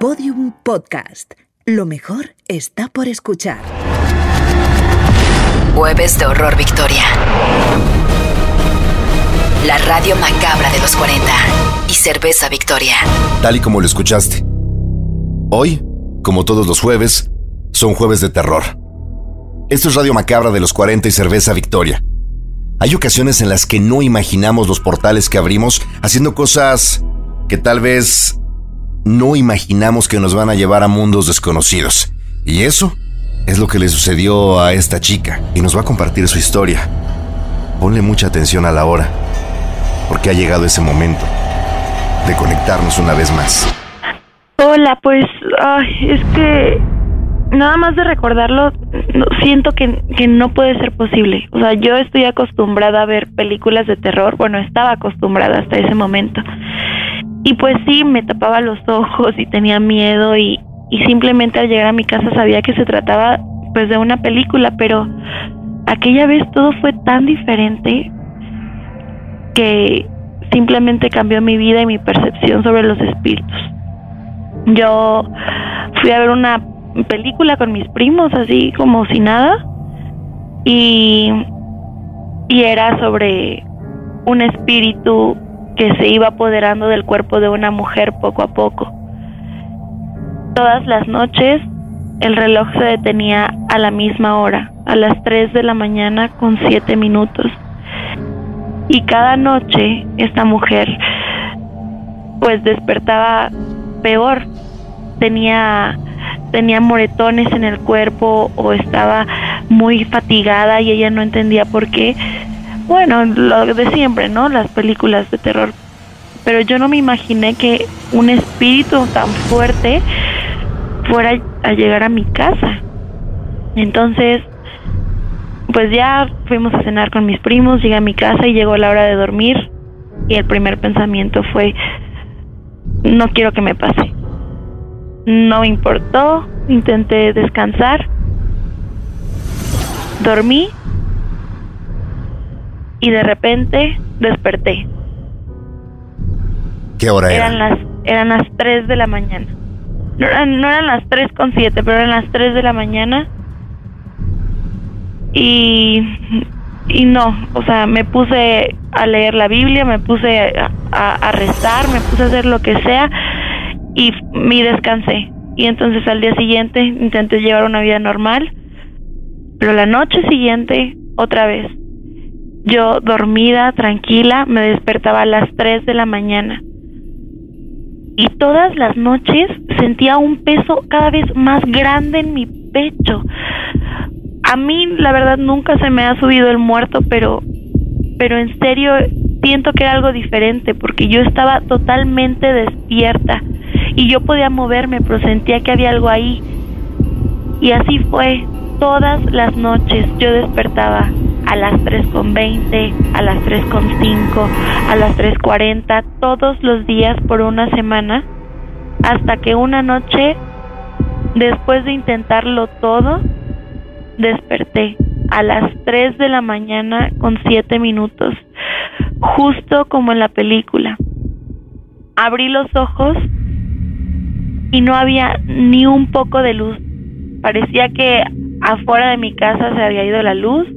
Podium Podcast. Lo mejor está por escuchar. Jueves de Horror Victoria. La radio macabra de los 40 y Cerveza Victoria. Tal y como lo escuchaste. Hoy, como todos los jueves, son jueves de terror. Esto es Radio Macabra de los 40 y Cerveza Victoria. Hay ocasiones en las que no imaginamos los portales que abrimos haciendo cosas que tal vez no imaginamos que nos van a llevar a mundos desconocidos. Y eso es lo que le sucedió a esta chica y nos va a compartir su historia. Ponle mucha atención a la hora, porque ha llegado ese momento de conectarnos una vez más. Hola, pues es que nada más de recordarlo, siento que, que no puede ser posible. O sea, yo estoy acostumbrada a ver películas de terror, bueno, estaba acostumbrada hasta ese momento. Y pues sí, me tapaba los ojos y tenía miedo y, y simplemente al llegar a mi casa sabía que se trataba pues de una película, pero aquella vez todo fue tan diferente que simplemente cambió mi vida y mi percepción sobre los espíritus. Yo fui a ver una película con mis primos, así como si nada, y, y era sobre un espíritu que se iba apoderando del cuerpo de una mujer poco a poco. Todas las noches el reloj se detenía a la misma hora, a las 3 de la mañana con 7 minutos. Y cada noche esta mujer pues despertaba peor. Tenía tenía moretones en el cuerpo o estaba muy fatigada y ella no entendía por qué. Bueno, lo de siempre, ¿no? Las películas de terror. Pero yo no me imaginé que un espíritu tan fuerte fuera a llegar a mi casa. Entonces, pues ya fuimos a cenar con mis primos, llegué a mi casa y llegó la hora de dormir y el primer pensamiento fue, no quiero que me pase. No me importó, intenté descansar, dormí y de repente desperté. ¿Qué hora Eran era? las eran las 3 de la mañana. No eran, no eran las 3 con 7, pero eran las 3 de la mañana. Y y no, o sea, me puse a leer la Biblia, me puse a, a, a rezar, me puse a hacer lo que sea y me descansé. Y entonces al día siguiente intenté llevar una vida normal, pero la noche siguiente otra vez. Yo dormida, tranquila, me despertaba a las 3 de la mañana. Y todas las noches sentía un peso cada vez más grande en mi pecho. A mí la verdad nunca se me ha subido el muerto, pero pero en serio siento que era algo diferente porque yo estaba totalmente despierta y yo podía moverme, pero sentía que había algo ahí. Y así fue, todas las noches yo despertaba a las 3.20, a las 3.5, a las 3.40, todos los días por una semana, hasta que una noche, después de intentarlo todo, desperté a las 3 de la mañana con 7 minutos, justo como en la película. Abrí los ojos y no había ni un poco de luz. Parecía que afuera de mi casa se había ido la luz.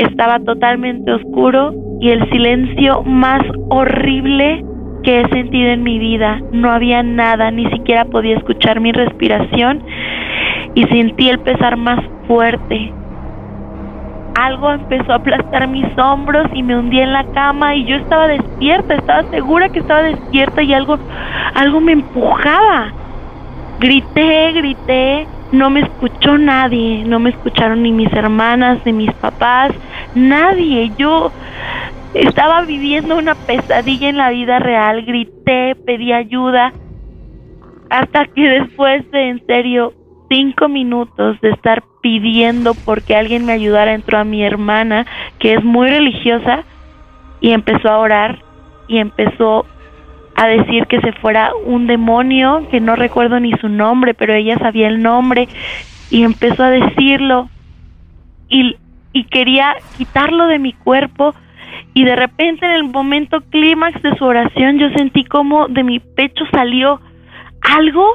Estaba totalmente oscuro y el silencio más horrible que he sentido en mi vida. No había nada, ni siquiera podía escuchar mi respiración y sentí el pesar más fuerte. Algo empezó a aplastar mis hombros y me hundí en la cama y yo estaba despierta, estaba segura que estaba despierta y algo algo me empujaba. Grité, grité, no me escuchó nadie, no me escucharon ni mis hermanas, ni mis papás, nadie. Yo estaba viviendo una pesadilla en la vida real, grité, pedí ayuda, hasta que después de en serio cinco minutos de estar pidiendo porque alguien me ayudara, entró a mi hermana, que es muy religiosa, y empezó a orar y empezó a decir que se fuera un demonio, que no recuerdo ni su nombre, pero ella sabía el nombre, y empezó a decirlo, y, y quería quitarlo de mi cuerpo, y de repente en el momento clímax de su oración yo sentí como de mi pecho salió algo,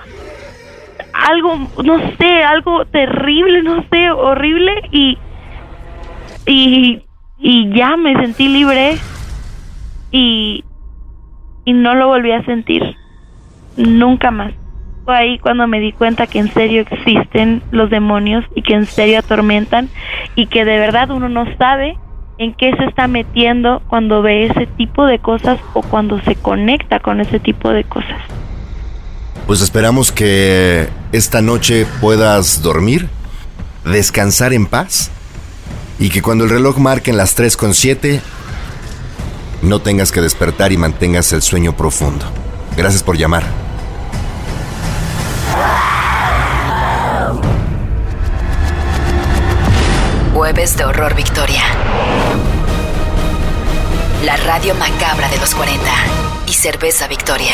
algo, no sé, algo terrible, no sé, horrible y, y, y ya me sentí libre y, y no lo volví a sentir nunca más. Fue ahí cuando me di cuenta que en serio existen los demonios y que en serio atormentan y que de verdad uno no sabe en qué se está metiendo cuando ve ese tipo de cosas o cuando se conecta con ese tipo de cosas. Pues esperamos que esta noche puedas dormir, descansar en paz y que cuando el reloj marque en las 3.7 no tengas que despertar y mantengas el sueño profundo. Gracias por llamar. Jueves de Horror Victoria. La radio macabra de los 40 y Cerveza Victoria.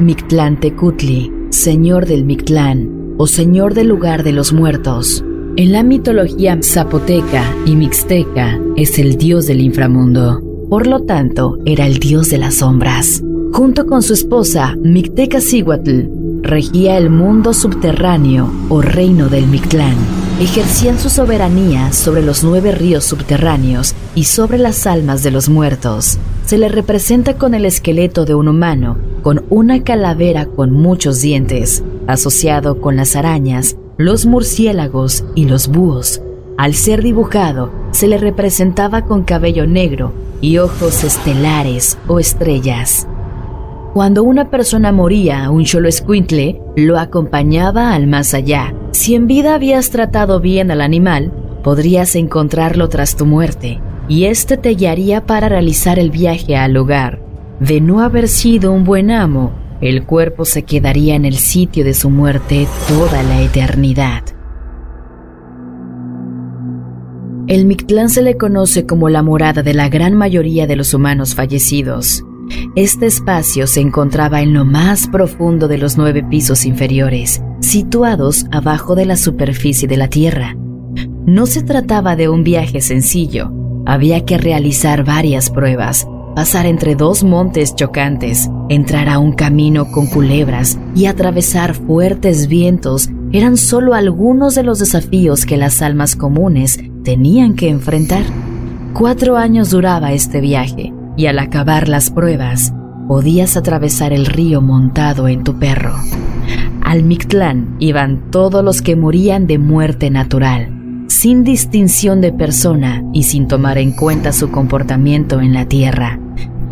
Mictlán Tecutli, señor del Mictlán o señor del lugar de los muertos. En la mitología zapoteca y mixteca es el dios del inframundo. Por lo tanto, era el dios de las sombras. Junto con su esposa, Micteca Cihuatl, regía el mundo subterráneo o reino del Mictlán. Ejercían su soberanía sobre los nueve ríos subterráneos y sobre las almas de los muertos. Se le representa con el esqueleto de un humano, con una calavera con muchos dientes, asociado con las arañas, los murciélagos y los búhos. Al ser dibujado, se le representaba con cabello negro y ojos estelares o estrellas. Cuando una persona moría, un cholo escuintle lo acompañaba al más allá. Si en vida habías tratado bien al animal, podrías encontrarlo tras tu muerte, y éste te guiaría para realizar el viaje al hogar. De no haber sido un buen amo, el cuerpo se quedaría en el sitio de su muerte toda la eternidad. El Mictlán se le conoce como la morada de la gran mayoría de los humanos fallecidos. Este espacio se encontraba en lo más profundo de los nueve pisos inferiores, situados abajo de la superficie de la Tierra. No se trataba de un viaje sencillo, había que realizar varias pruebas, pasar entre dos montes chocantes, entrar a un camino con culebras y atravesar fuertes vientos eran solo algunos de los desafíos que las almas comunes tenían que enfrentar. Cuatro años duraba este viaje y al acabar las pruebas podías atravesar el río montado en tu perro. Al Mictlán iban todos los que morían de muerte natural, sin distinción de persona y sin tomar en cuenta su comportamiento en la tierra.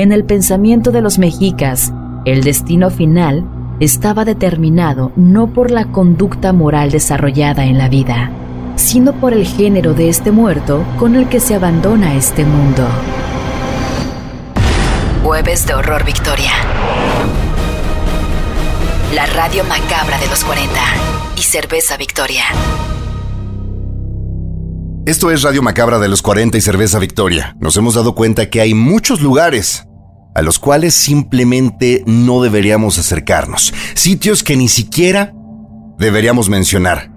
En el pensamiento de los mexicas, el destino final estaba determinado no por la conducta moral desarrollada en la vida, sino por el género de este muerto con el que se abandona este mundo. Jueves de Horror Victoria. La radio macabra de los 40 y Cerveza Victoria. Esto es Radio Macabra de los 40 y Cerveza Victoria. Nos hemos dado cuenta que hay muchos lugares a los cuales simplemente no deberíamos acercarnos. Sitios que ni siquiera deberíamos mencionar.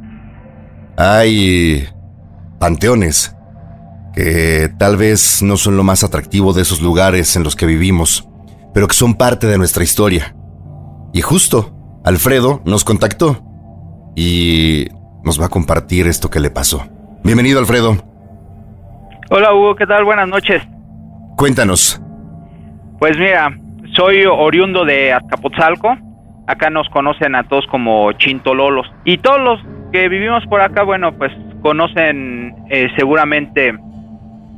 Hay panteones, que tal vez no son lo más atractivo de esos lugares en los que vivimos, pero que son parte de nuestra historia. Y justo, Alfredo nos contactó y nos va a compartir esto que le pasó. Bienvenido, Alfredo. Hola, Hugo, ¿qué tal? Buenas noches. Cuéntanos. Pues mira, soy oriundo de Azcapotzalco. Acá nos conocen a todos como Chintololos. Y todos los que vivimos por acá, bueno, pues conocen eh, seguramente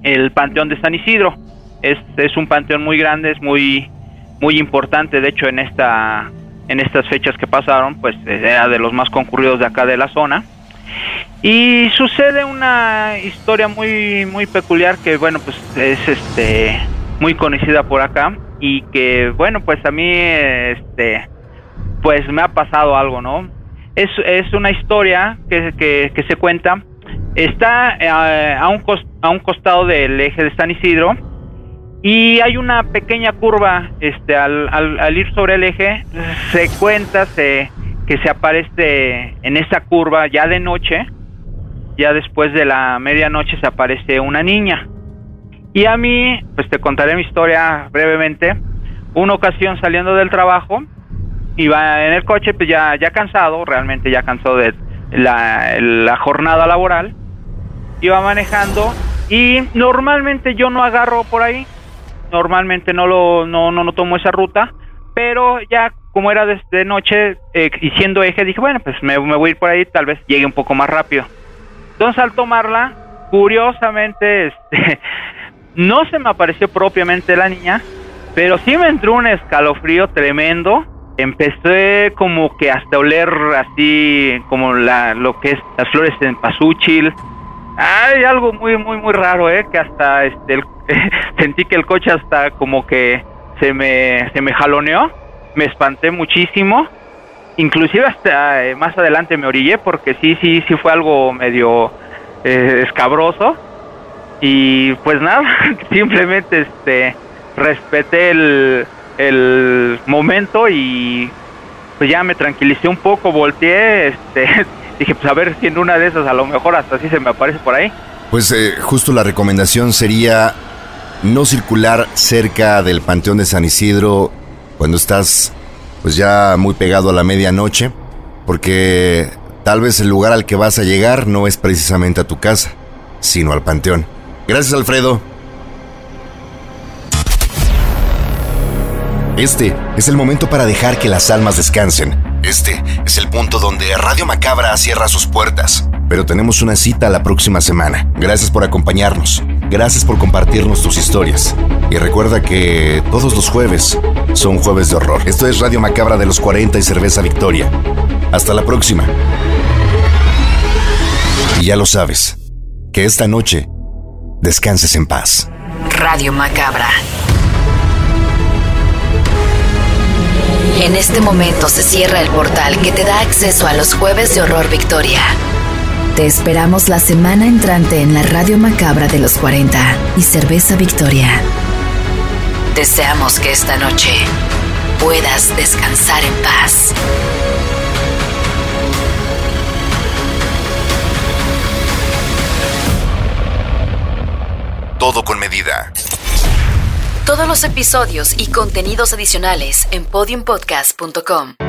el Panteón de San Isidro. Es, es un panteón muy grande, es muy, muy importante, de hecho en, esta, en estas fechas que pasaron, pues era de los más concurridos de acá de la zona. Y sucede una historia muy, muy peculiar que, bueno, pues es este, muy conocida por acá y que, bueno, pues a mí, este, pues me ha pasado algo, ¿no? Es, es una historia que, que, que se cuenta Está eh, a, un a un costado del eje de San Isidro y hay una pequeña curva este al, al, ir sobre el eje se cuenta se, que se aparece en esa curva ya de noche ya después de la medianoche se aparece una niña. Y a mí, pues te contaré mi historia brevemente. Una ocasión saliendo del trabajo, iba en el coche, pues ya, ya cansado, realmente ya cansado de la, la jornada laboral. Iba manejando y normalmente yo no agarro por ahí, normalmente no lo no, no, no tomo esa ruta, pero ya como era de, noche eh, y siendo eje dije bueno pues me, me, voy a ir por ahí tal vez llegue un poco más rápido. Entonces al tomarla curiosamente este no se me apareció propiamente la niña, pero sí me entró un escalofrío tremendo. Empecé como que hasta oler así como la, lo que es las flores en pasúchil. Hay algo muy muy muy raro, eh, que hasta este sentí que el coche hasta como que se me se me jaloneó. Me espanté muchísimo. Inclusive hasta eh, más adelante me orillé porque sí sí sí fue algo medio eh, escabroso y pues nada, simplemente este respeté el, el momento y pues ya me tranquilicé un poco, volteé, este, dije pues a ver si en una de esas a lo mejor hasta así se me aparece por ahí. Pues eh, justo la recomendación sería no circular cerca del Panteón de San Isidro cuando estás pues ya muy pegado a la medianoche, porque tal vez el lugar al que vas a llegar no es precisamente a tu casa, sino al panteón. Gracias, Alfredo. Este es el momento para dejar que las almas descansen. Este es el punto donde Radio Macabra cierra sus puertas. Pero tenemos una cita la próxima semana. Gracias por acompañarnos. Gracias por compartirnos tus historias. Y recuerda que todos los jueves son jueves de horror. Esto es Radio Macabra de los 40 y Cerveza Victoria. Hasta la próxima. Y ya lo sabes, que esta noche descanses en paz. Radio Macabra. En este momento se cierra el portal que te da acceso a los jueves de Horror Victoria. Te esperamos la semana entrante en la Radio Macabra de los 40 y Cerveza Victoria. Deseamos que esta noche puedas descansar en paz. Todo con medida. Todos los episodios y contenidos adicionales en podiumpodcast.com.